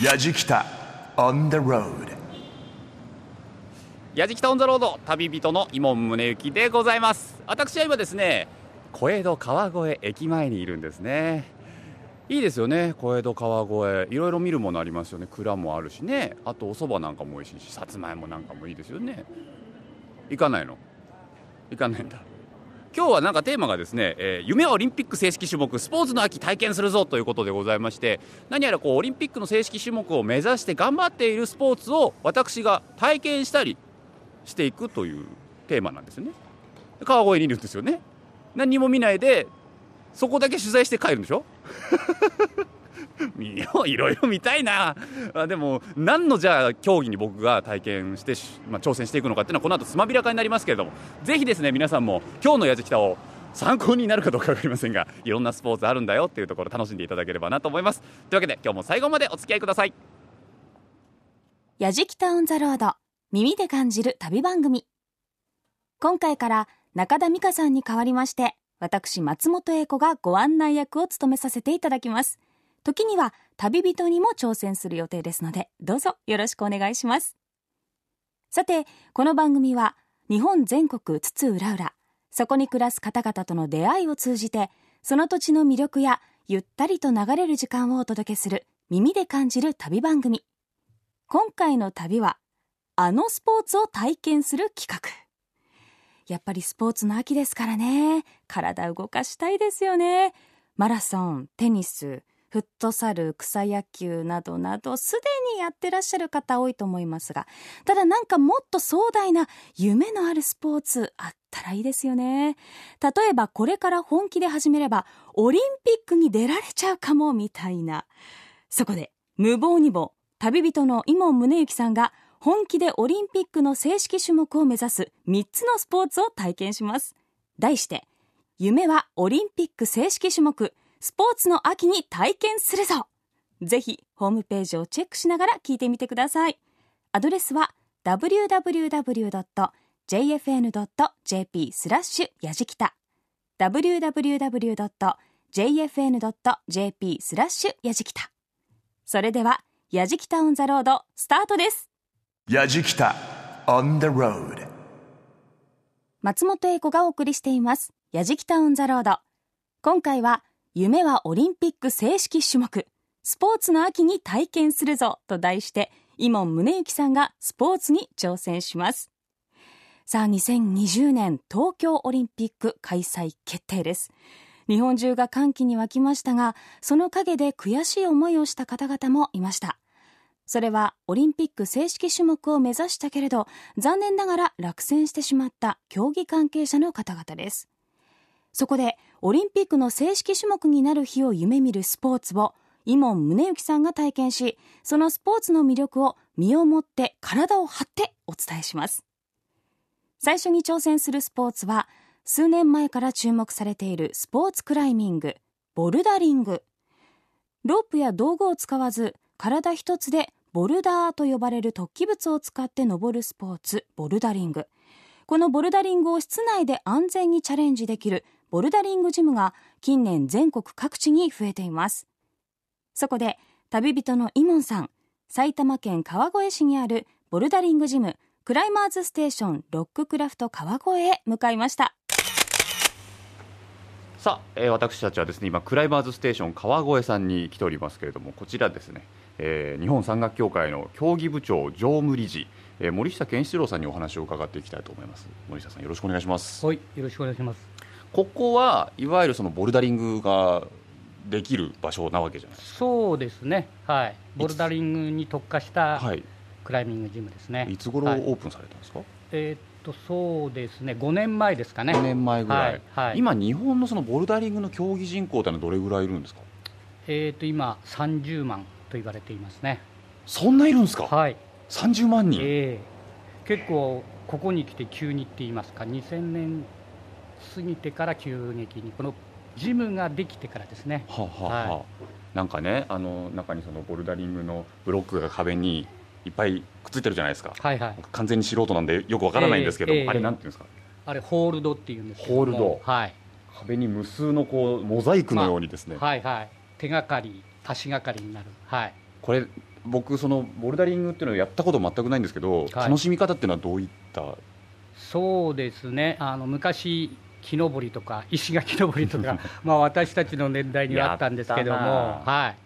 やじきた on the road やじきたオンザロード旅人の伊門宗行でございます。私は今ですね小江戸川越駅前にいるんですね。いいですよね小江戸川越。いろいろ見るものありますよね。蔵もあるしね。あとお蕎麦なんかも美味しいしさつまいもなんかもいいですよね。行かないの？行かないんだ。今日はなんかテーマがですね、えー夢はオリンピック正式種目スポーツの秋体験するぞということでございまして何やらこうオリンピックの正式種目を目指して頑張っているスポーツを私が体験したりしていくというテーマなんですよね。川越にいるんですよね。何も見ないでそこだけ取材して帰るんでしょ？見よういろいろ見たいな。あでも何のじゃあ競技に僕が体験して、まあ、挑戦していくのかっていうのはこの後つまびらかになりますけれども。ぜひですね皆さんも今日のやじきたを参考になるかどうか分かりませんがいろんなスポーツあるんだよっていうところ楽しんでいただければなと思います。というわけで今日も最後までお付き合いください。やじきたオンザロード耳で感じる旅番組。今回から中田美香さんに代わりまして私松本英子がご案内役を務めさせていただきます。時には旅人にも挑戦する予定ですのでどうぞよろしくお願いします。さてこの番組は日本全国津々浦々そこに暮らす方々との出会いを通じてその土地の魅力やゆったりと流れる時間をお届けする耳で感じる旅番組。今回の旅はあのスポーツを体験する企画。やっぱりスポーツの秋ですからね。体動かしたいですよね。マラソンテニスフットサル草野球などなどすでにやってらっしゃる方多いと思いますがただなんかもっと壮大な夢のあるスポーツあったらいいですよね。例えばこれから本気で始めればオリンピックに出られちゃうかもみたいな。そこで無謀にも旅人の伊門宗行さんが本気でオリンピックの正式種目を目指す3つのスポーツを体験します。題して夢はオリンピック正式種目。スポーツの秋に体験するぞ。ぜひホームページをチェックしながら聞いてみてください。アドレスは www.jfn.jp スラッシュやじきた。www.jfn.jp スラッシュやじきた。それではやじきたオンザロードスタートです。やじきた松本英子がお送りしています。やじきたオンザロード。今回は夢はオリンピック正式種目。スポーツの秋に体験するぞと題して伊門宗行さんがスポーツに挑戦します。さあ2020年東京オリンピック開催決定です。日本中が歓喜に沸きましたがその陰で悔しい思いをした方々もいました。それはオリンピック正式種目を目指したけれど残念ながら落選してしまった競技関係者の方々です。そこでオリンピックの正式種目になる日を夢見るスポーツを伊門宗行さんが体験しそのスポーツの魅力を身をもって体を張ってお伝えします。最初に挑戦するスポーツは数年前から注目されているスポーツクライミングボルダリング。ロープや道具を使わず体一つでボルダーと呼ばれる突起物を使って登るスポーツボルダリング。このボルダリングを室内で安全にチャレンジできるボルダリングジムが近年全国各地に増えています。そこで旅人の井門さん埼玉県川越市にあるボルダリングジムクライマーズステーションロッククラフト川越へ向かいました。さあ、えー私たちはですね今クライマーズステーション川越さんに来ておりますけれどもこちらですね、えー日本山岳協会の競技部長常務理事、えー森下健一郎さんにお話を伺っていきたいと思います。森下さんよろしくお願いします。はい、よろしくお願いします。ここはいわゆるそのボルダリングができる場所なわけじゃないですそうですね、はい、ボルダリングに特化したクライミングジムですね。いつ頃オはい。ープンされたんですか、えーっと、そうですね、5年前ですかね。5年前ぐらい、はい。はい。今日本のそのボルダリングの競技人口ってのはどれぐらいいるんですか？えーっと、今、30万と言われていますね。そんないるんですか、はい、30万人、ええ結構、ここに来て急にって言いますか、2000年過ぎてから急激に、このジムができてからですね。はあはあはあ。はなんかねあの中にそのボルダリングのブロックが壁にいっぱいくっついてるじゃないですか。はいはい、僕完全に素人なんでよくわからないんですけど、ええええあれなんていうんですか？あれ、ホールドっていうんですけども。ホールド。はい、壁に無数のこうモザイクのようにですね、はい。はい、手がかり、足がかりになる、はい、これ僕そのボルダリングっていうのをやったこと全くないんですけど、はい。楽しみ方っていうのはどういった？そうですね。あの昔木登りとか石垣登りとか まあ私たちの年代にはあったんですけども、なはい、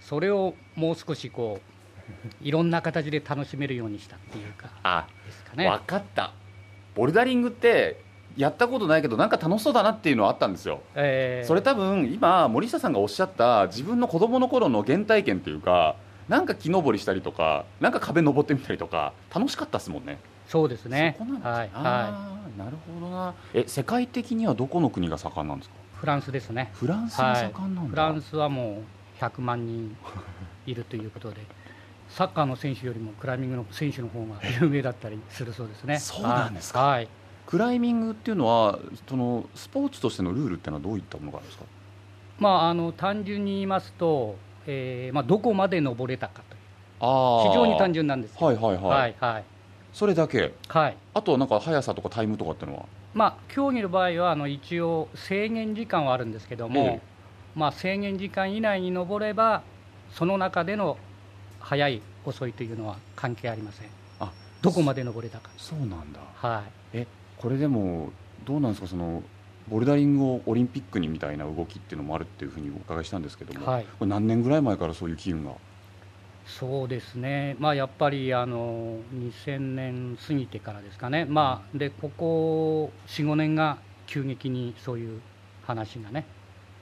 それをもう少しこういろんな形で楽しめるようにしたっていうかあですかね。分かった。ボルダリングってやったことないけどなんか楽しそうだなっていうのはあったんですよ。えー。それ多分今森下さんがおっしゃった自分の子供の頃の原体験っていうかなんか木登りしたりとかなんか壁登ってみたりとか楽しかったですもんねそうですね。はい、はあーなるほどな。え世界的にはどこの国が盛んなんですか？い、フランスですね。フランスが盛んなんだ、フランスはもう100万人いるということでサッカーの選手よりもクライミングの選手の方が有名だったりするそうですね。そうなんですか。はい、はい。クライミングっていうのはそのスポーツとしてのルールっていうのはどういったものがあるんですか？まあ、あの単純に言いますと、えーまあ、どこまで登れたかという。あ非常に単純純なんですよ。はいはいはい、はいはいそれだけ？はい。あとはなんか速さとかタイムとかっていうのは？まあ、競技の場合はあの一応制限時間はあるんですけども、ええ。まあ、制限時間以内に登ればその中での速い遅いというのは関係ありません。あどこまで登れたか。そうなんだ。はい。これでもどうなんですか？そのボルダリングをオリンピックにみたいな動きっていうのもあるっていうふうにお伺いしたんですけども、はい。これ何年ぐらい前からそういう機運が？そうですね、まあ、やっぱりあの2000年過ぎてからですかね、まあ、でここ4、5年が急激にそういう話がね、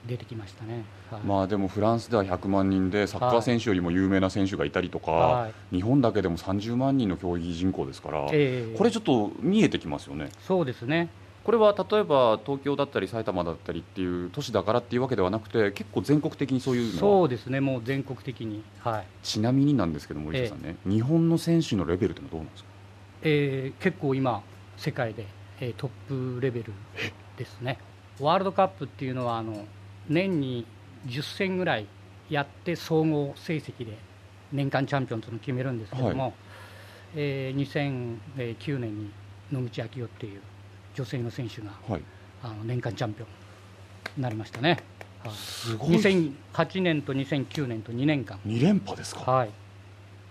出てきましたね。はい。まあでもフランスでは100万人でサッカー選手よりも有名な選手がいたりとか、はい。日本だけでも30万人の競技人口ですから、ええ。これちょっと見えてきますよね。そうですね、これは例えば東京だったり埼玉だったりっていう都市だからっていうわけではなくて結構全国的にそういうのはそうですね、もう全国的に、はい。ちなみになんですけど森下さんね、日本の選手のレベルってのはどうなんですか？えー結構今、世界で、えートップレベルですね、ワールドカップっていうのはあの年に10戦ぐらいやって総合成績で年間チャンピオンというのを決めるんですけども、はえー2009年に野口啓代っていう女性の選手がはい。あの年間チャンピオンになりましたね、はいすごい。2008年と2009年と2年間、2連覇ですか？はい、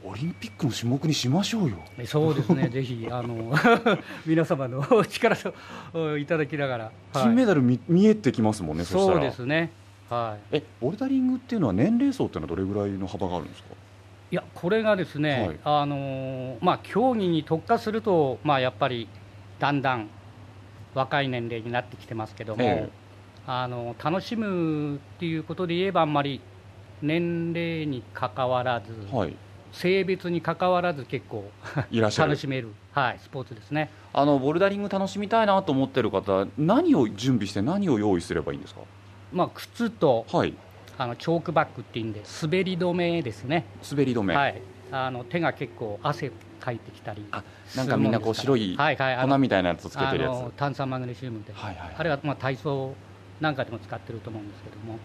オリンピックの種目にしましょうよ。えそうですね、ぜひあの 皆様のお 力をいただきながら、はい。金メダル見見えてきますもんねそそうらですね、はい、えボルダリングっていうのは年齢層っていうのはどれぐらいの幅があるんですか？いやこれがですね、はい。あのーまあ、競技に特化すると、まあ、やっぱりだんだん若い年齢になってきてますけども、ええ。あの楽しむっていうことで言えば、あんまり年齢にかかわらず、はい。性別にかかわらず、結構いらっしゃる。楽しめる、はい、スポーツですね。あのボルダリング楽しみたいなと思ってる方何を準備して何を用意すればいいんですか？まあ、靴とはい。あのチョークバッグっていうんで、滑り止めですね、滑り止め、はい、あの手が結構汗かいてきたりあなんかみんなこう白い粉みたいなやつをつけてるやつ。あの炭酸マグネシウムで、はいはいあれはまあ体操なんかでも使ってると思うんですけども、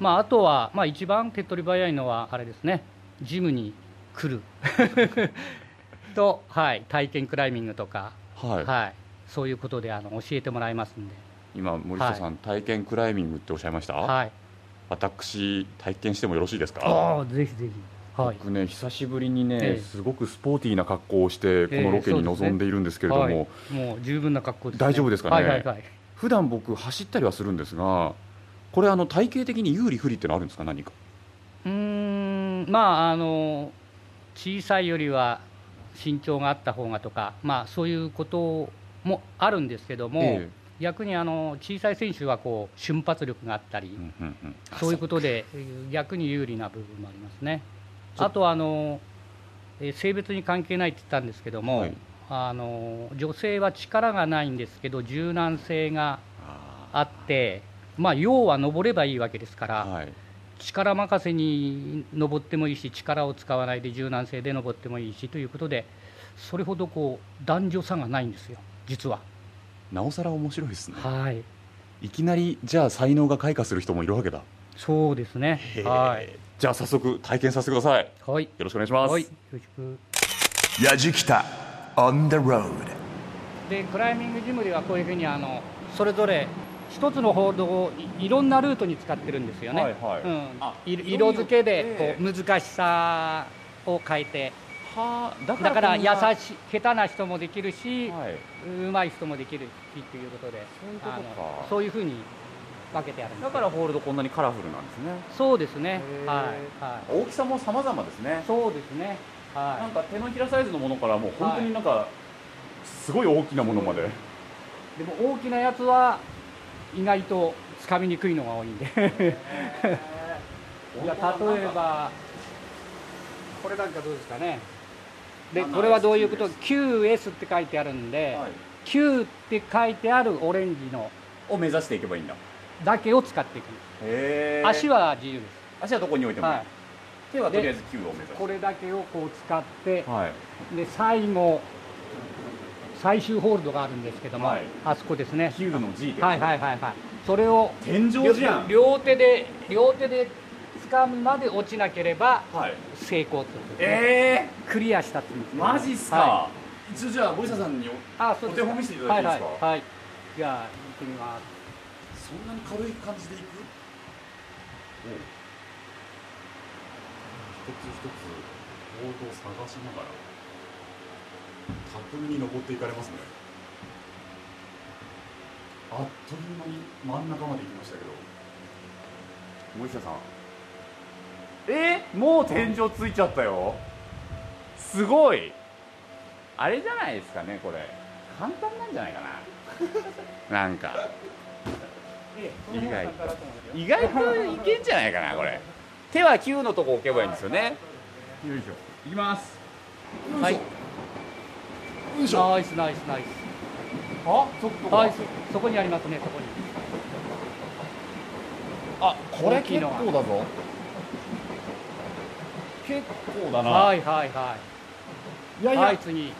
まあ、あとは、まあ、一番手っ取り早いのはあれですね。ジムに来る。と、はい、体験クライミングとか、はい、はい、そういうことであの教えてもらいますんで、今森下さん、体験クライミングっておっしゃいました、はい、私体験してもよろしいですか？ああぜひぜひ、はい、僕ね久しぶりにね、ええ。すごくスポーティーな格好をしてこのロケに臨んでいるんですけれども、はい、もう十分な格好です、ね、大丈夫ですかね？はいはいはい。普段僕走ったりはするんですがこれあの体型的に有利不利ってのあるんですか？何か。うーん。まああの小さいよりは身長があった方がとか、まあ、そういうこともあるんですけども、え逆にあの小さい選手はこう瞬発力があったり、うんうんうん。そういうことでえー逆に有利な部分もありますね。あとはあの、えー性別に関係ないって言ったんですけども、はい。あの女性は力がないんですけど柔軟性がああって、まあ、要は登ればいいわけですから、ーはい。力任せに登ってもいいし力を使わないで柔軟性で登ってもいいしということでそれほどこう男女差がないんですよ実は。なおさら面白いですね。はい。いきなりじゃあ才能が開花する人もいるわけだ。そうですね。はいじゃあ早速体験させてください。よはい。ろしくお願いします、はい。よろしく。やじきた on the road. でクライミングジムではこういうふうにあのそれぞれ一つのホールドをいいろんなルートに使ってるんですよね、はいはい。うん。色付けでえこう難しさを変えて。はあだだからこんな優しい下手な人もできるし、はい。うまい人もできるしっていうことで。そういうことか。あのそういうふうに分けてあるんです。だからホールドこんなにカラフルなんですね。そうですね。はい、はい、大きさも様々ですね。そうですね。はなんか手のひらサイズのものからもう本当になんかすごい大きなものまで。いでも大きなやつは意外とつかみにくいのが多いんで。いや例えばこれなんかどうですかね。でこれはどういうこと？QS って書いてあるんで、はい。Q って書いてあるオレンジの。を目指していけばいいんだだけを使っていく。へ足は自由です。足はどこに置いてもいい、はい。手はとりあえず9を目指す。これだけをこう使ってはい。で最後最終ホールドがあるんですけども、はい。あそこですね。9の G ってはいはいはいはい。それを天井じゃん。両手で両手で掴むまで落ちなければはい。成功ってことですねえクリアしたってマジっすか、は一応じゃあ森下さんにおい、あそうお手本見せていただいていいですか？はいはい、はい、じゃあ行ってみますそんなに軽い感じでいく？一つ一つボードを探しながら巧みに登っていかれますね。あっという間に真ん中まで行きましたけど。森下さん。え？もう天井ついちゃったよ。すごい。あれじゃないですかねこれ。簡単なんじゃないかな。なんか。え意外。と意外といけんじゃないかなこれ。手は9のとこ置けばいいんですよね。よいしょ。いきます。はい。よいしょ。ナイスナイスナイス。あそこはいそそこにありますねそこに。あこれ結構だぞ。結構だな、はいはいはい。いやいや、はい次。よ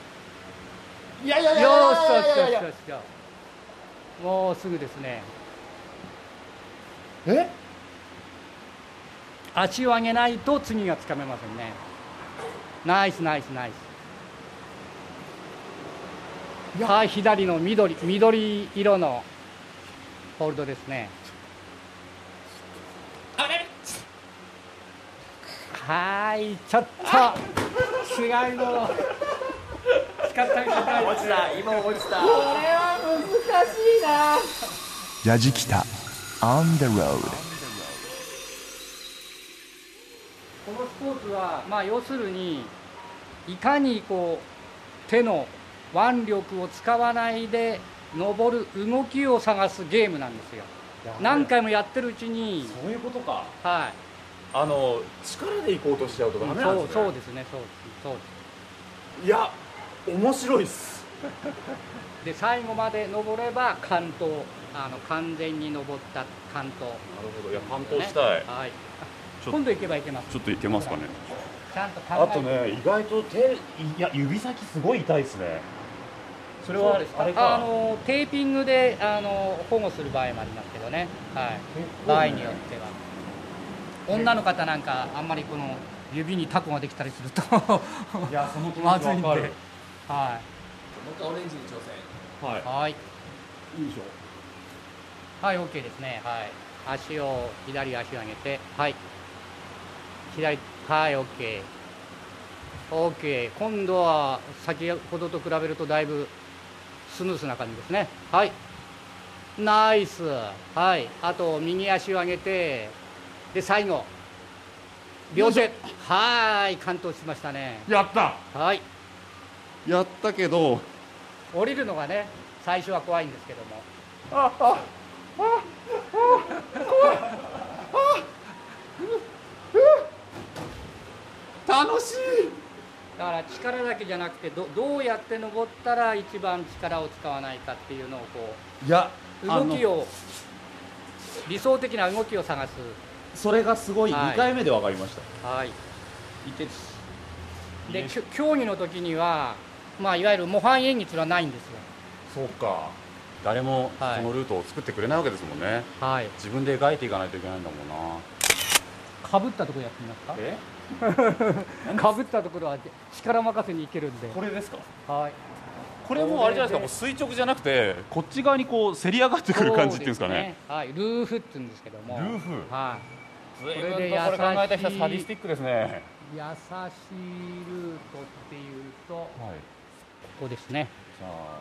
いやいやいしやいやいよしよしやいやいやよしよし。もうすぐですねえ？足を上げないと次がつかめませんね。ナイスナイスナイス。はい左の緑緑色のホールドですね。はいちょっと違いの使ったみた今落ちた。ヤジキタ On the road. このスポーツは、まあ、要するにいかにこう手の腕力を使わないで登る動きを探すゲームなんですよ。何回もやってるうちに、そういうことか。はい、あの力で行こうとしちゃうとダメなんそうですね。そうですねそうですそうです。いや面白いっす。で最後まで登れば関東あの完全に登った関東、なるほど。いや担当ねしたい、はい、ちょ今度行けば行けます。ちょっといけますかね。ちゃんと考えて。あとね意外と手いや指先すごい痛いですね。それはあれか？あのテーピングであの保護する場合もありますけどね、はい、場合によっては。女の方なんかあんまりこの指にタコができたりすると。いやその気持まずいんで。ちわかるはもう一回オレンジに挑戦。はいい。はい。いいでしょはい OK ですね。はい。足を左足を上げてはい。左はい OK OK 今度は先ほどと比べるとだいぶスムースな感じですね。はい。ナイス。はい。あと右足を上げてで最後。両手。はい。完登しましたね。やった。はい。やったけど。降りるのがね最初は怖いんですけども 楽しい。だから力だけじゃなくてどどうやって登ったら一番力を使わないかっていうのをこいやう動きを理想的な動きを探す。それがすごい。はい。2回目で分かりました、はい。い、てで競技の時にはまあいわゆる模範演技っていうのはないんですよ。そうか誰もそはい。のルートを作ってくれないわけですもんね、はい。自分で描いていかないといけないんだもんな。かぶったところやってみますか？え？か？ぶったところは力任せにいけるんで。これですか？はい。これもうあれじゃないですか？もう垂直じゃなくてこっち側にこうせり上がってくる感じっていうんですかね。そうはい。ルーフって言うんですけども。ルーフ？は随これでこれ考えた人はサディスティックですね。い。優しいルートっていうとこはい。こですね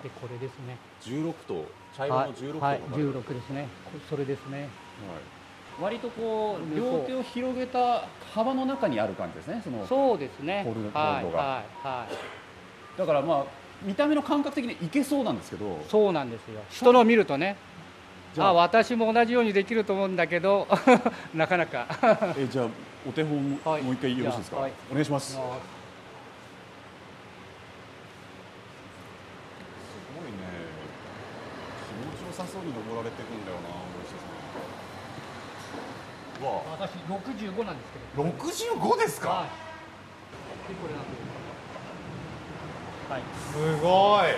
でこれですね。16と茶色はいの16と、はい、16ですね。こそれですね。割とこう両手を広げた幅の中にある感じですねそのそうですね。ホールホはいはいはい。だからまあ見た目の感覚的にいけそうなんですけど。そうなんですよ。人の見るとね。じゃあ。あ私も同じようにできると思うんだけど。なかなか。えじゃあお手本も,、はい。もう一回よろしいですか、じゃあはい。お願いしますすあごいね気持ちよさそうに登られていくんだよな森下さん。わ私65なんですけど。あ65ですか、はい。でこれなんはい。すごい。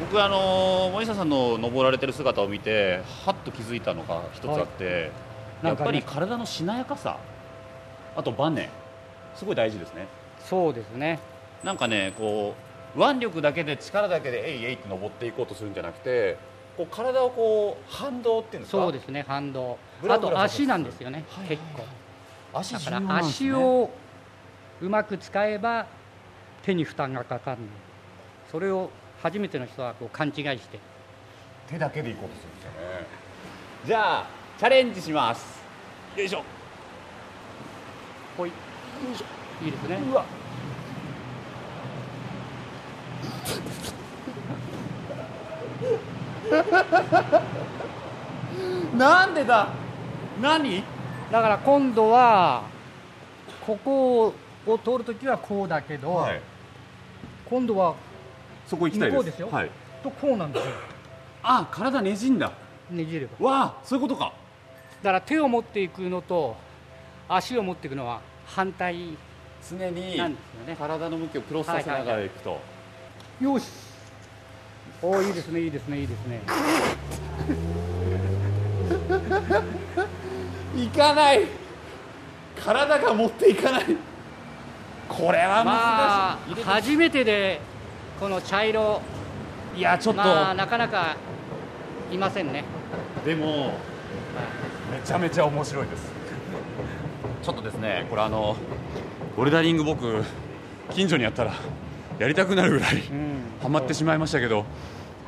僕あの森下さんの登られてる姿を見てはっと気づいたのが一つあって、やっぱり体のしなやかさあとバネすごい大事ですね。そうですね。なんかねこう腕力だけで力だけでえいえいって登っていこうとするんじゃなくてこう体をこう反動っていうんですか？そうですね反動。あと足なんですよねはい結構。足重だから足をうまく使えば手に負担がかかるのそれを初めての人はこう勘違いして。手だけでいこうとするんですよね。じゃあチャレンジします。よいしょ。ほい。いいですね。うわ なんでだ？何？だから今度はここを通るときはこうだけど、はい。今度はそこ行きたいです。向こうですよ。はい、とこうなんですよ。あ体ねじんだ。ねじれば。わあそういうことか。だから手を持っていくのと足を持っていくのは反対。常になんですよね。体の向きをクロスさせながら行くと、よしおーいいですねいいですねいいですね。行 かない。体が持っていかない。これはまあ難しい、初めてでこの茶色。いやちょっと、まあなかなかいませんね。でもめちゃめちゃ面白いです。ちょっとですねこれあのボルダリング僕近所にあったらやりたくなるぐらいうん。ハマってしまいましたけど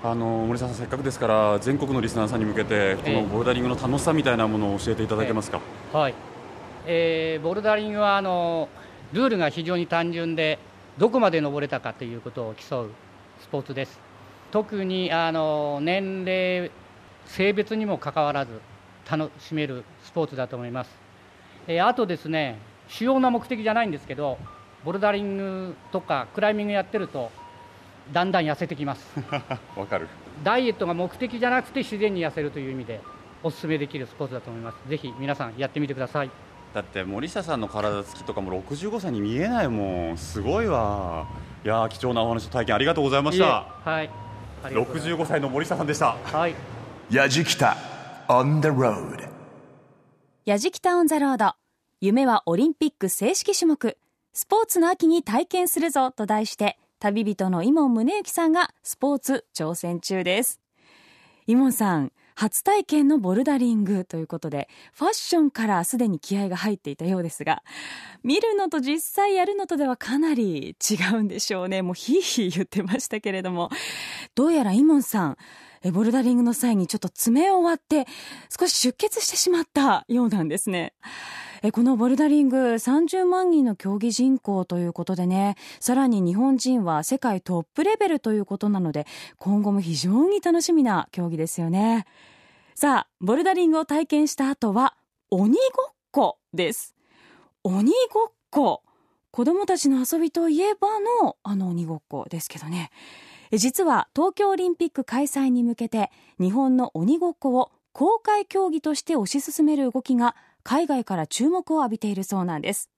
あの森沢さんせっかくですから全国のリスナーさんに向けてこえ。えのボルダリングの楽しさみたいなものを教えていただけますか、はい、えーボルダリングはあのルールが非常に単純でどこまで登れたかということを競うスポーツです。特にあの年齢性別にもかかわらず楽しめるスポーツだと思います、えーあとですね主要な目的じゃないんですけどボルダリングとかクライミングやってるとだんだん痩せてきます。わかる。ダイエットが目的じゃなくて自然に痩せるという意味でお勧めできるスポーツだと思います。ぜひ皆さんやってみてください。だって森下さんの体つきとかも65歳に見えないもん。すごいわ。いやー貴重なお話と体験ありがとうございました。はい。ありがとうござい65歳の森下さんでした。はい。やじきた on the road やじきたオンザロード夢はオリンピック正式種目。スポーツの秋に体験するぞと題して旅人の伊門宗行さんがスポーツ挑戦中です。伊門さん初体験のボルダリングということでファッションからすでに気合が入っていたようですが見るのと実際やるのとではかなり違うんでしょうね。もうヒーヒー言ってましたけれども。どうやら伊門さんえボルダリングの際にちょっと爪を割って少し出血してしまったようなんですね。えこのボルダリング30万人の競技人口ということでね、さらに日本人は世界トップレベルということなので、今後も非常に楽しみな競技ですよね。さあ、ボルダリングを体験した後は、鬼ごっこです。鬼ごっこ。子供たちの遊びといえばのあの鬼ごっこですけどね。実は東京オリンピック開催に向けて日本の鬼ごっこを公開競技として推し進める動きが海外から注目を浴びているそうなんです。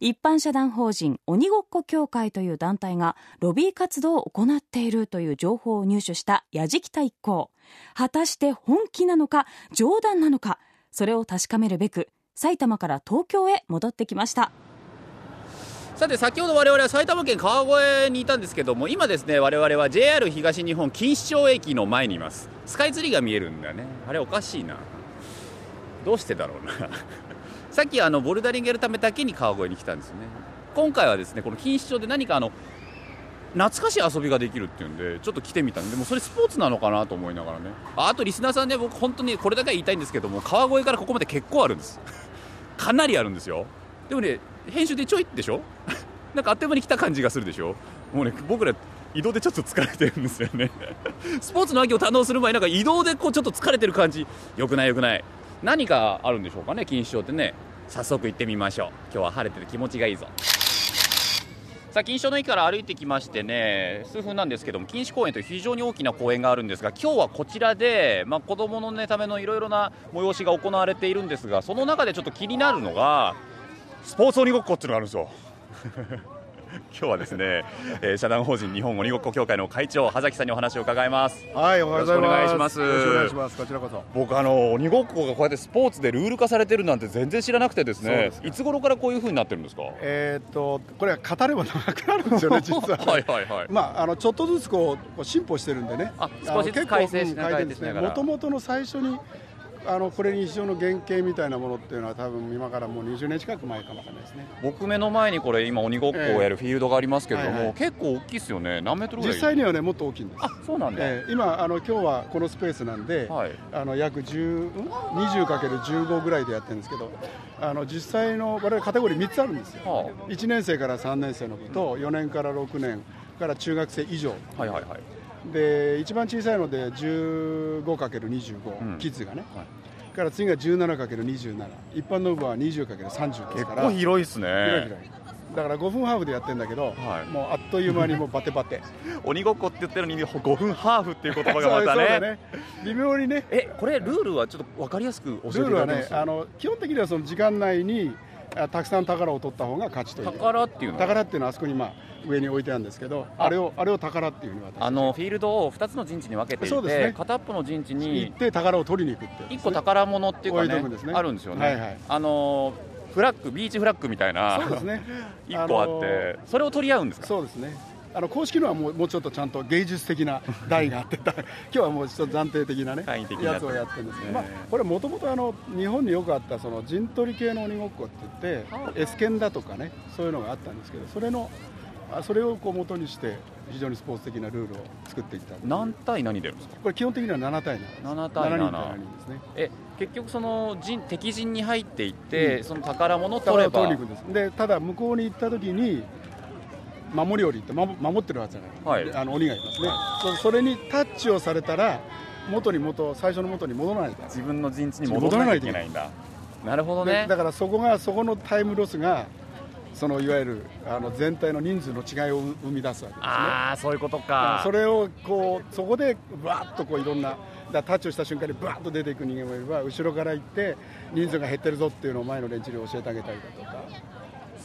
一般社団法人鬼ごっこ協会という団体がロビー活動を行っているという情報を入手した矢敷田一行。果たして本気なのか冗談なのかそれを確かめるべく埼玉から東京へ戻ってきました。さて先ほど我々は埼玉県川越にいたんですけども今ですね我々は JR 東日本錦糸町駅の前にいます。スカイツリーが見えるんだね。あれおかしいな。どうしてだろうな。さっきあのボルダリングやるためだけに川越に来たんですよね。今回はですねこの錦糸町で何かあの懐かしい遊びができるっていうんでちょっと来てみたんでもそれスポーツなのかなと思いながらね。あとリスナーさんね僕本当にこれだけは言いたいんですけども川越からここまで結構あるんです。かなりあるんですよ。でもね編集でちょいでしょ？なんかあっという間に来た感じがするでしょ？もうね僕ら移動でちょっと疲れてるんですよね。スポーツの秋を堪能する前なんか移動でこうちょっと疲れてる感じ。よくないよくない。何かあるんでしょうかね錦糸町ってね。早速行ってみましょう。今日は晴れてて気持ちがいいぞ。さあ錦糸町の駅から歩いてきましてね数分なんですけども錦糸公園という非常に大きな公園があるんですが今日はこちらで、まあ、子どもの、ね、ためのいろいろな催しが行われているんですがその中でちょっと気になるのがスポーツ鬼ごっこっていうのがあるんですよ。今日はですね、えー、社団法人日本鬼ごっこ協会の会長羽崎さんにお話を伺います。はいおはようございます。よろしくお願いします。よろしくお願いします。こちらこそ。僕あの鬼ごっこがこうやってスポーツでルール化されてるなんて全然知らなくてですねいつ頃からこういう風になってるんですか？えー、っとこれは語れば長くなるんですよね実は。はいはいはい。まああのちょっとずつこう進歩してるんでね。あ少しずつ改正しながら。もともとの最初にあのこれに非常の原型みたいなものっていうのは多分今からもう20年近く前かもわかんないですね。僕目の前にこれ今鬼ごっこをやるフィールドがありますけれども、ええはいはい。結構大きいですよね。何メートルぐらい？実際にはねもっと大きいんです。あそうなんだ、えー今あの今日はこのスペースなんで、はい。あの約10 20×15 ぐらいでやってるんですけどあの実際の我々カテゴリー3つあるんですよ、は1年生から3年生の部と4年から6年から中学生以上。あ、はいはいはいで一番小さいので 15×25、うん。キッズがね、はい。から次が 17×27 一般の部は 20×30 です結から。構広いですね。広い広い。だから5分ハーフでやってるんだけど、はい。もうあっという間にもうバテバテ。鬼ごっこって言ってるのに5分ハーフっていう言葉がまたね。だね。微妙にね。えこれルールはちょっと分かりやすく教えていルールはただけます？ねあの基本的にはその時間内にあたくさん宝を取った方が勝ちという。宝っていうのは？宝っていうのはあそこにまあ上に置いてあるんですけどあ。れをあれを宝っていうふうに私あのフィールドを2つの陣地に分けていて、そうですね。片っぽの陣地行にって宝を取りに行くってね1個宝物っていうかねね。あるんですよね、はいはい。あのフラッグビーチフラッグみたいな。そうですね。1個あって、それを取り合うんですか？そうですねあの公式のはもうもうちょっとちゃんと芸術的な台があってた 今日はもうちょっと暫定的なねやつをやってるんですけど、ええ。まあ、これもともとあの日本によくあったその陣取り系の鬼ごっこって言ってエスケンだとかねそういうのがあったんですけどそれのあそれをこう元にして非常にスポーツ的なルールを作ってきた何対何出るんですか？これ基本的には7対7 7対7 7人対7人ですね。え結局その陣敵陣に入っていって、うん。その宝物を取れば。取りに行くんです。でただ向こうに行った時に守り降りって守守ってるはずじゃない、はい。あの鬼がいますね、そそれにタッチをされたら元に元最初の元に戻らないから自分の陣地に戻らないと。いけないんだ。なるほどね。でだからそこがそこのタイムロスがそのいわゆるあの全体の人数の違いを生み出すわけですね。ああそういうことだかそれをこうそこでバーッとこういろんなだタッチをした瞬間にバーッと出ていく人間もいれば後ろから行って人数が減ってるぞっていうのを前の連中に教えてあげたりだとか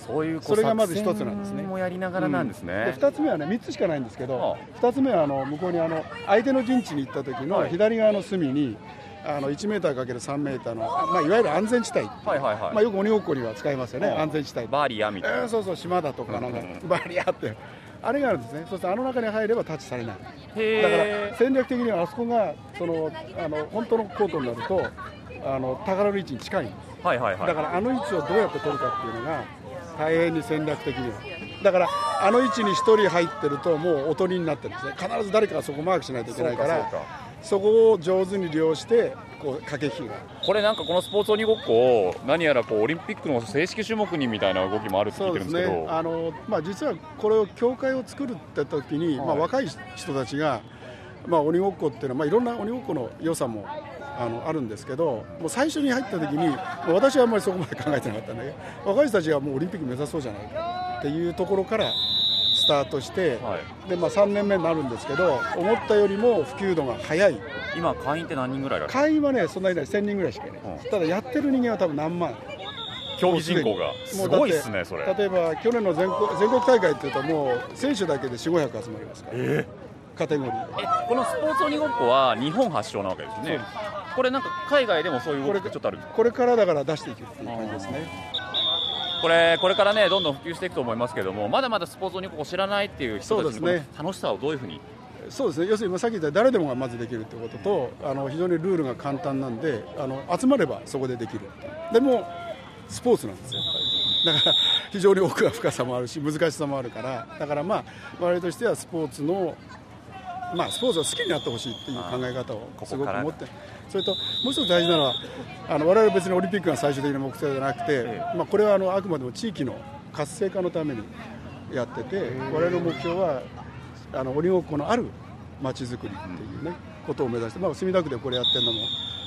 そういうそれがまず一つなんですね。もやりながらなんですね、で2つ目はね3つしかないんですけどあ。2つ目はあの向こうにあの相手の陣地に行った時のはい。左側の隅にあの1メーターかける3メーターの、あまあ、いわゆる安全地帯、はいはいはい、まあ、よく鬼ごっこには使いますよねあ安全地帯。バーリアみえたいな、ーそうそう島だとかなんかうん。バリアって。あれがあるんですね。そしてあの中に入ればタッチされない。へだからえ戦略的にはあそこがそのあの本当のコートになるとあの宝の位置に近い。んですはいはいはい。だからあの位置をどうやって取るかっていうのが大変に戦略的に。はだからあの位置に1人入ってるともうおとりになってるんですね。必ず誰かがそこマークしないといけないからそこを上手に利用してこう駆け引きが。これなんかこのスポーツ鬼ごっこを何やらこうオリンピックの正式種目にみたいな動きもあるって聞いてるんですけど。ね。あの、まあ、実はこれを協会を作るって時に、はい。まあ、若い人たちが、まあ、鬼ごっこっていうのは、まあ、いろんな鬼ごっこの良さもあのあるんですけどもう最初に入った時に私はあんまりそこまで考えてなかったんだけど若い人たちがもうオリンピック目指そうじゃないかっていうところからスタートして、はい。でまあ、3年目になるんですけど思ったよりも普及度が早い。今会員って何人ぐらい会員はねそんなにない。1000人ぐらいしかいない、うん。ただやってる人間は多分何万。競技人口が。もすごいっすねそれ。例えば去年の全国全国大会っていうともう選手だけで4500集まりますから、えカテゴリー。このスポーツ鬼ごっこは日本発祥なわけですよね。これなんか海外でもそういう動きってちょっとあるんですか？これからだから出していくっていう感じですね。これこれからねどんどん普及していくと思いますけどもまだまだスポーツ鬼ごっこを知らないっていう人たちの楽しさをどういうふうに？そうですね。要するに今さっき言った誰でもがまずできるってこととあの非常にルールが簡単なんであの集まればそこでできるでもスポーツなんですよだから非常に奥が深さもあるし難しさもあるから。だからまあ我々としてはスポーツのまあスポーツを好きになってほしいっていう考え方をすごく持ってそれともう一つ大事なのはあの我々別にオリンピックが最終的な目標じゃなくて、まあ、これはあのあくまでも地域の活性化のためにやってて我々の目標はあの鬼ごっこのあるまちづくりっていうね、ことを目指して、まあ、墨田区でこれやってるのも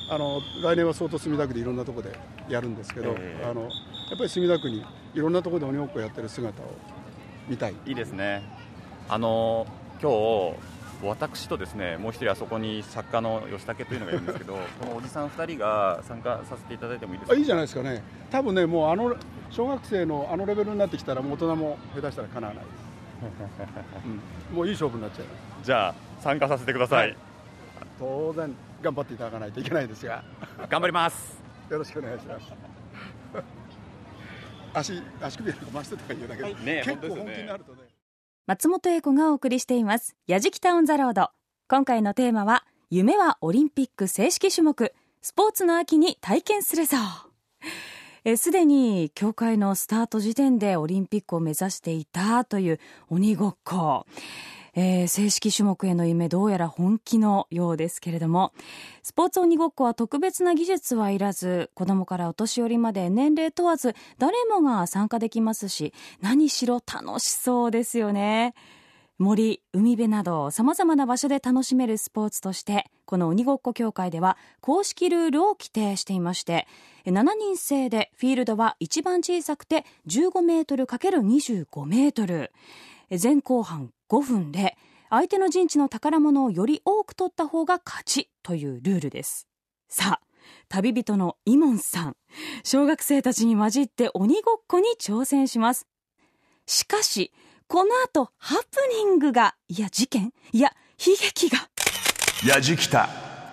あの来年は相当墨田区でいろんなところでやるんですけど、えーあのやっぱり墨田区にいろんなところで鬼ごっこやってる姿を見たい。いいですね。あの今日私とですねもう一人あそこに作家の吉武というのがいるんですけど このおじさん2人が参加させていただいてもいいですか？あいいじゃないですかね。多分ねもうあの小学生のあのレベルになってきたらもう大人も下手したらかなわないです、うん、もういい勝負になっちゃいますじゃあ参加させてください、当然頑張っていただかないといけないですが。頑張ります。よろしくお願いします。足足首なんか回してとか言うだけで、ね結構本気になるとね松本英子がお送りしています「やじきたオン・ザ・ロード」今回のテーマは「夢はオリンピック正式種目。スポーツの秋に体験するぞ」すでに協会のスタート時点でオリンピックを目指していたという鬼ごっこ、えー正式種目への夢どうやら本気のようですけれども。スポーツ鬼ごっこは特別な技術はいらず子供からお年寄りまで年齢問わず誰もが参加できますし何しろ楽しそうですよね。森海辺などさまざまな場所で楽しめるスポーツとしてこの鬼ごっこ協会では公式ルールを規定していまして7人制でフィールドは一番小さくて15メートル ×25 メートル。前後半5分で相手の陣地の宝物をより多く取った方が勝ちというルールです。さあ旅人のイモンさん。小学生たちに混じって鬼ごっこに挑戦します。しかしこの後ハプニングがいや事件いや悲劇が。やじきた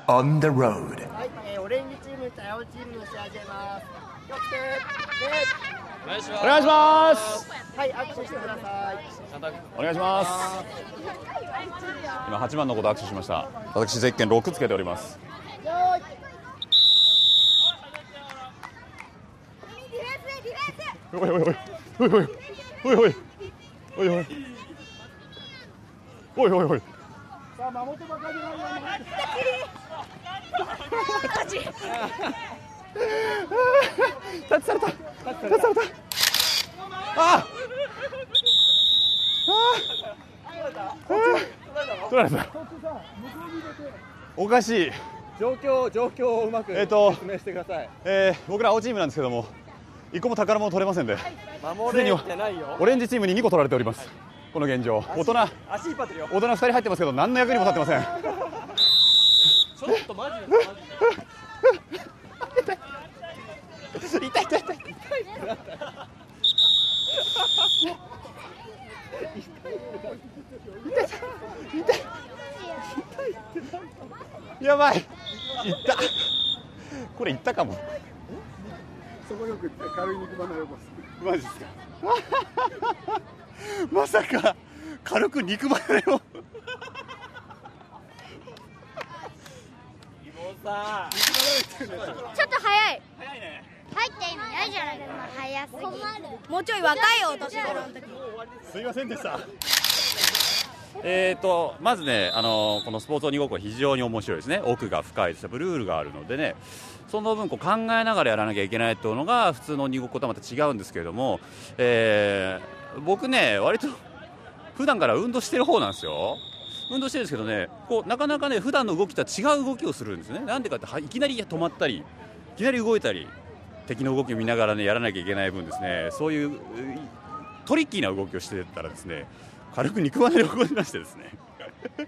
on the road はい、えーオレンジチームと青チームの試合始めます。気をつけお願いします。お願いしますはい、握手してください。お願いします。今8番の子と握手しました。私ゼッケン6つけております。おいおいおい。おいおいおい。おいおいおい。おいおい。おいおいさあ、守ってばかりないように。タッチされた。タッチされた。ああ取られた。おかしい。状況状況をうまくえっと説明してください。えー、僕ら青チームなんですけども一個も宝物取れませんで。守れてないよ。オレンジチームに2個取られております。この現状。大人足引っ張ってるよ。大人2人入ってますけど何の役にも立ってません。ちょっとマジで痛い痛い痛い痛いやばいいったこれいったかもそこよくって軽い肉離れを起こすマジですかまさか軽く肉離れをちょっと早い早いね入って意味ないじゃない。か早すぎもうちょい若いお年頃の時。すいませんでした。えーとまずね、あのこのスポーツ鬼ごっこは非常に面白いですね。奥が深いですルールがあるのでね。その分こう考えながらやらなきゃいけないというのが普通の鬼ごっことはまた違うんですけれども、えー僕ね割と普段から運動してる方なんですよ。運動してるんですけどねこうなかなかね普段の動きとは違う動きをするんですね。なんでかっていきなり止まったりいきなり動いたり。敵の動きを見ながらねやらなきゃいけない分ですねそういうトリッキーな動きをしてたらですね軽く肉離れを起こしましてですね、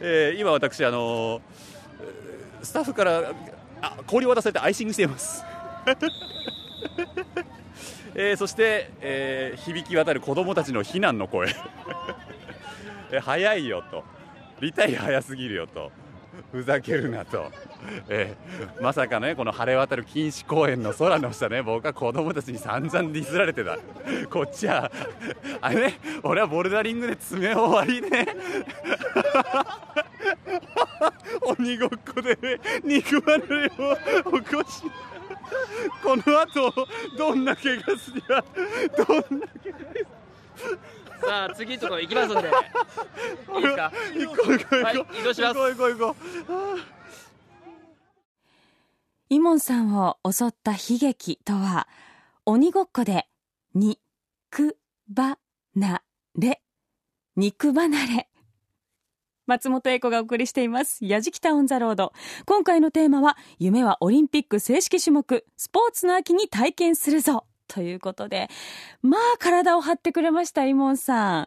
えー今私あのースタッフからあ氷を渡されてアイシングしています。えーそして、えー響き渡る子供たちの非難の声。え早いよと。リタイア早すぎるよと。ふざけるなと、えーまさかねこの晴れ渡る錦糸公園の空の下ね僕は子供たちに散々ディスられてた。こっちはあれ？ね俺はボルダリングで爪を割りね。鬼ごっこでね肉離れを起こしこの後どんな怪我すりゃどんなさあ次のところ行きますんで いいですか？行こう行こう行こう、はい移動します行こう行こう行こうイモンさんを襲った悲劇とは鬼ごっこでにくばなれ肉離れ松本英子がお送りしています。やじきたオンザロード。今回のテーマは、夢はオリンピック正式種目、スポーツの秋に体験するぞ。ということで、まあ体を張ってくれました、イモンさん。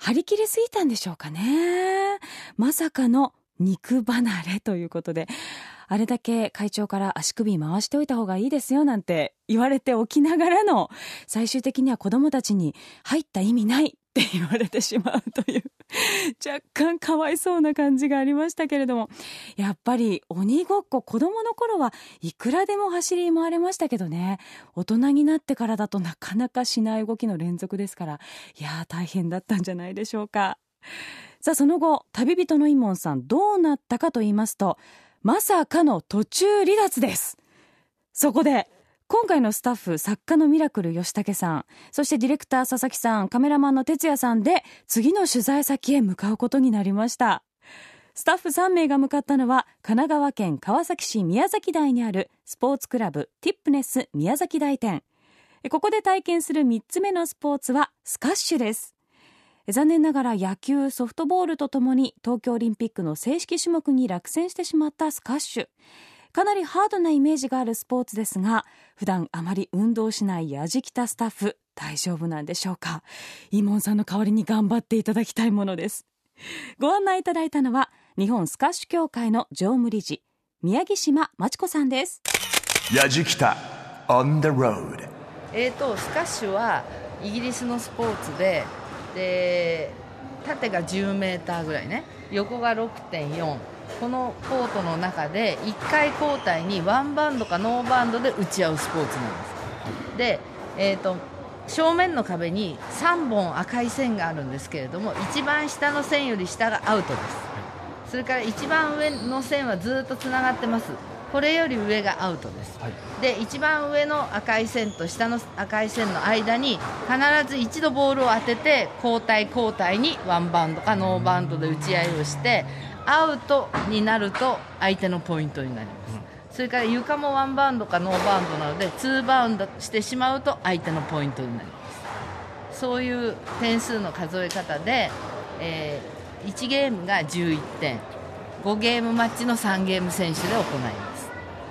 張り切りすぎたんでしょうかね。まさかの肉離れということで、あれだけ会長から足首回しておいた方がいいですよなんて言われておきながらの、最終的には子供たちに入った意味ないって言われてしまうという、若干かわいそうな感じがありましたけれども、やっぱり鬼ごっこ子供の頃はいくらでも走り回れましたけどね、大人になってからだとなかなかしない動きの連続ですから、いやー大変だったんじゃないでしょうか。さあその後、旅人のイモンさんどうなったかと言いますと、まさかの途中離脱です。そこで、今回のスタッフ、作家のミラクル吉武さん、そしてディレクター佐々木さん、カメラマンの哲也さんで、次の取材先へ向かうことになりました。スタッフ3名が向かったのは、神奈川県川崎市宮崎台にあるスポーツクラブティップネス宮崎台店。ここで体験する3つ目のスポーツはスカッシュです。残念ながら野球、ソフトボールとともに東京オリンピックの正式種目に落選してしまったスカッシュ。かなりハードなイメージがあるスポーツですが、普段あまり運動しないやじきたスタッフ、大丈夫なんでしょうか？イモンさんの代わりに頑張っていただきたいものです。ご案内いただいたのは、日本スカッシュ協会の常務理事、宮城島真知子さんです。やじきた on the road えー、とスカッシュはイギリスのスポーツでで縦が10メーターぐらいね横が6.4このコートの中で1回交代にワンバウンドかノーバウンドで打ち合うスポーツなんです。で、えー、と正面の壁に3本赤い線があるんですけれども一番下の線より下がアウトです。それから一番上の線はずっとつながってます。これより上がアウトです、で一番上の赤い線と下の赤い線の間に必ず一度ボールを当てて交代交代にワンバウンドかノーバウンドで打ち合いをしてアウトになると相手のポイントになります、それから床もワンバウンドかノーバウンドなのでツーバウンドしてしまうと相手のポイントになります。そういう点数の数え方で、えー1ゲームが11点。5ゲームマッチの3ゲーム選手で行います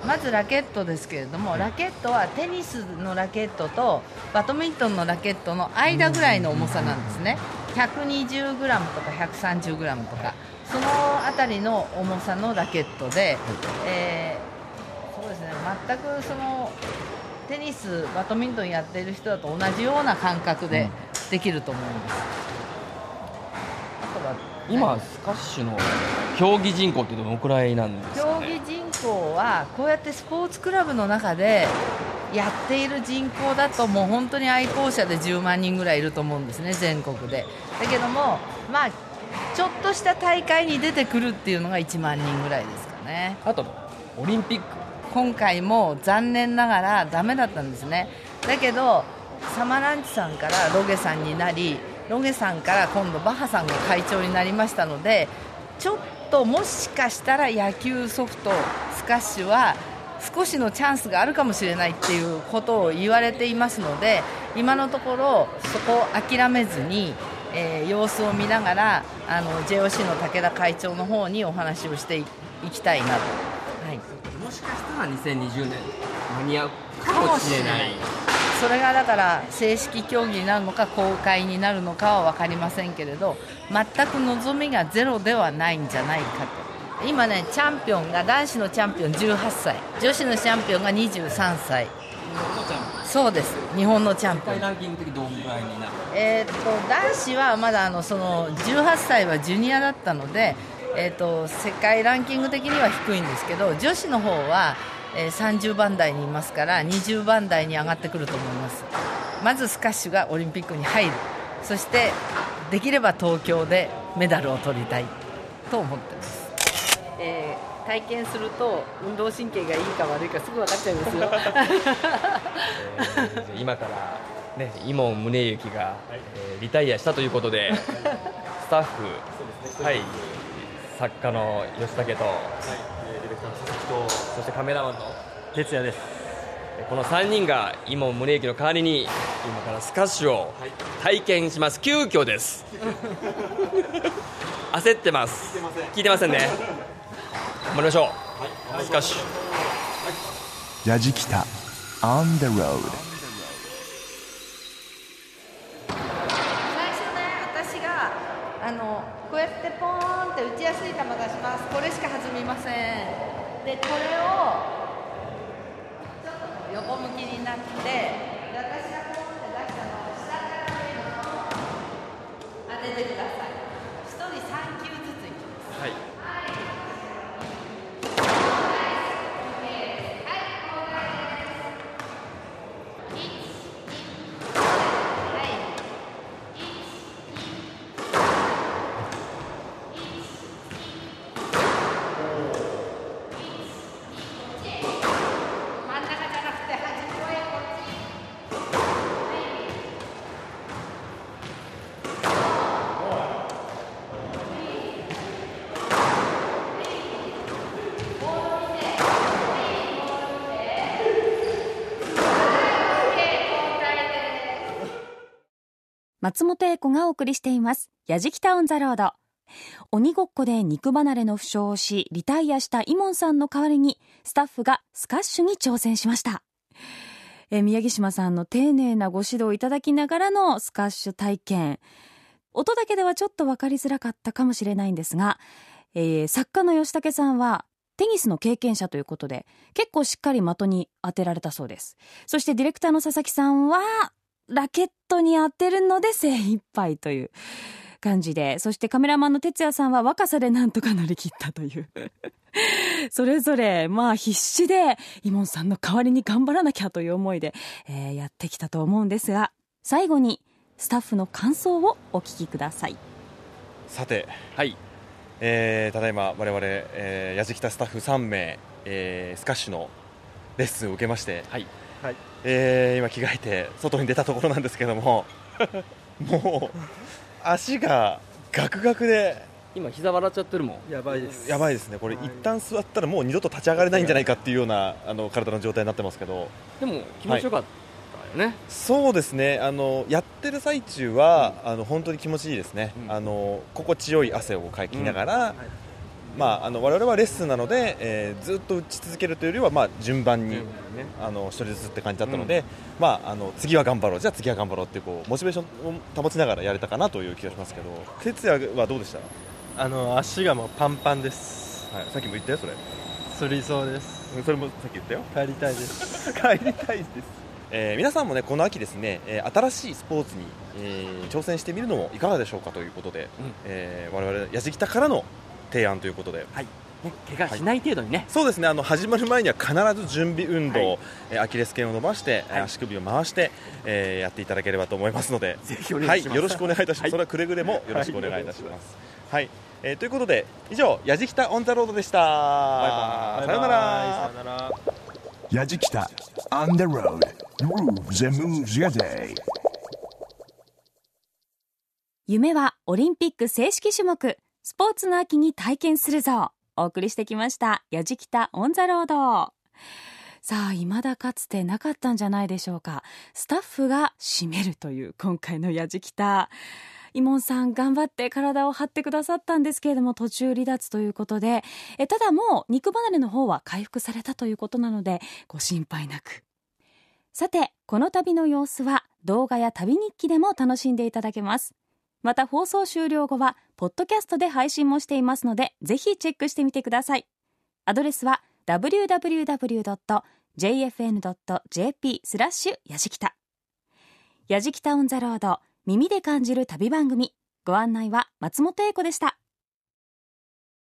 まずラケットですけれどもラケットはテニスのラケットとバドミントンのラケットの間ぐらいの重さなんですね。120g とか 130g とかその辺りの重さのラケットで、えーそうですね全くそのテニスバドミントンやっている人だと同じような感覚でできると思います、今スカッシュの競技人口ってどのくらいなんですか競ね技人口はこうやってスポーツクラブの中でやっている人口だともう本当に愛好者で10万人ぐらいいると思うんですね全国で。だけどもまあちょっとした大会に出てくるっていうのが1万人ぐらいですかね。あとオリンピック。今回も残念ながらダメだったんですね。だけどサマランチさんからロゲさんになりロゲさんから今度バッハさんが会長になりましたのでちょっともしかしたら野球ソフトスカッシュは少しのチャンスがあるかもしれないっていうことを言われていますので今のところそこを諦めずに、えー様子を見ながらあの JOC の武田会長の方にお話をしていきたいなと。はいもしかしたら2020年間に合うかもしれないそれがだから正式競技になるのか公開になるのかは分かりませんけれど全く望みがゼロではないんじゃないかと。今ねチャンピオンが男子のチャンピオン18歳。女子のチャンピオンが23歳。そうです。日本のチャンピオン。世界ランキング的にどのくらいになる？えー、と男子はまだあのその18歳はジュニアだったので、えー、と世界ランキング的には低いんですけど女子の方は、えー30番台にいますから20番台に上がってくると思います。まずスカッシュがオリンピックに入る。そしてできれば東京でメダルを取りたいと思ってます、えー体験すると運動神経がいいか悪いかすぐ分かっちゃいますよ。え ー今からね伊門宗行が、えーリタイアしたということで スタッフはい。作家の吉武と、ディレクターの佐々木とそしてカメラマンの哲也です。えーこの3人が伊門宗行の代わりに今からスカッシュを体験します。急遽です。焦ってます。聞いてません。ね。頑張りましょう。スカッシュ。やじきた On the road 最初ね私があのこうやってポーンって打ちやすい球出します。これしか弾みませんでこれをちょっと横向きになって私がこうやって出したのを下から上に当ててください一人3球ずついきますはい真ん中じゃなくて端っこへこっち松本英子がお送りしています「やじきたオン・ザ・ロード」鬼ごっこで肉離れの負傷をしリタイアした井門さんの代わりにスタッフがスカッシュに挑戦しました。え宮城島さんの丁寧なご指導をいただきながらのスカッシュ体験。音だけではちょっと分かりづらかったかもしれないんですが、えー作家の吉武さんはテニスの経験者ということで結構しっかり的に当てられたそうです。そしてディレクターの佐々木さんはラケットに当てるので精一杯という感じでそしてカメラマンの哲也さんは若さでなんとか乗り切ったという。それぞれまあ必死でイモンさんの代わりに頑張らなきゃという思いで、えーやってきたと思うんですが最後にスタッフの感想をお聞きください。さて、はい。えーただいま我々、えー、やじきたスタッフ3名、えースカッシュのレッスンを受けまして、はいえー今着替えて外に出たところなんですけども もう足がガクガクで。今膝笑っちゃってるもん。やばいです。やばいですね。これ一旦座ったらもう二度と立ち上がれないんじゃないかっていうようなあの体の状態になってますけど。でも気持ちよかったよね、そうですね。あのやってる最中は、あの本当に気持ちいいですね、うん。あの心地よい汗をかきながら、まあ、あの我々はレッスンなので、えーずっと打ち続けるというよりは、まあ、順番に、ね。あの一人ずつって感じだったので、まあ、あの次は頑張ろうじゃあ次は頑張ろうってこうモチベーションを保ちながらやれたかなという気がしますけど。哲也はどうでした、あの足がもうパンパンです。はい、さっきも言ったよそれ。釣りそうです。それもさっき言ったよ。帰りたいです。帰りたいです、えー皆さんもねこの秋ですね、えー新しいスポーツに、えー挑戦してみるのもいかがでしょうかということで、えー我々やじきたからの提案ということで、ね怪我しない程度にね、そうですね。あの始まる前には必ず準備運動、はい。えーアキレス腱を伸ばして、えー足首を回して、えーやっていただければと思いますので。ぜひお願いします。はい、よろしくお願いいたします、はい。それはくれぐれもよろしくお願いいたします、はい。えーということで以上やじきたオンザロードでした。バイバイ。さようなら。さよなら。やじきた On the road. Grooves and moves your day. 夢はオリンピック正式種目スポーツの秋に体験するぞ。お送りしてきました。やじきたオンザロード。さあ未だかつてなかったんじゃないでしょうか。スタッフが締めるという今回のやじきた。イモンさん頑張って体を張ってくださったんですけれども途中離脱ということで。えただもう肉離れの方は回復されたということなのでご心配なく。さてこの旅の様子は動画や旅日記でも楽しんでいただけます。また放送終了後はポッドキャストで配信もしていますのでぜひチェックしてみてください。アドレスは www.jfn.jp スラッシュやじきたやじきたオンザロード耳で感じる旅番組。ご案内は松本英子でした。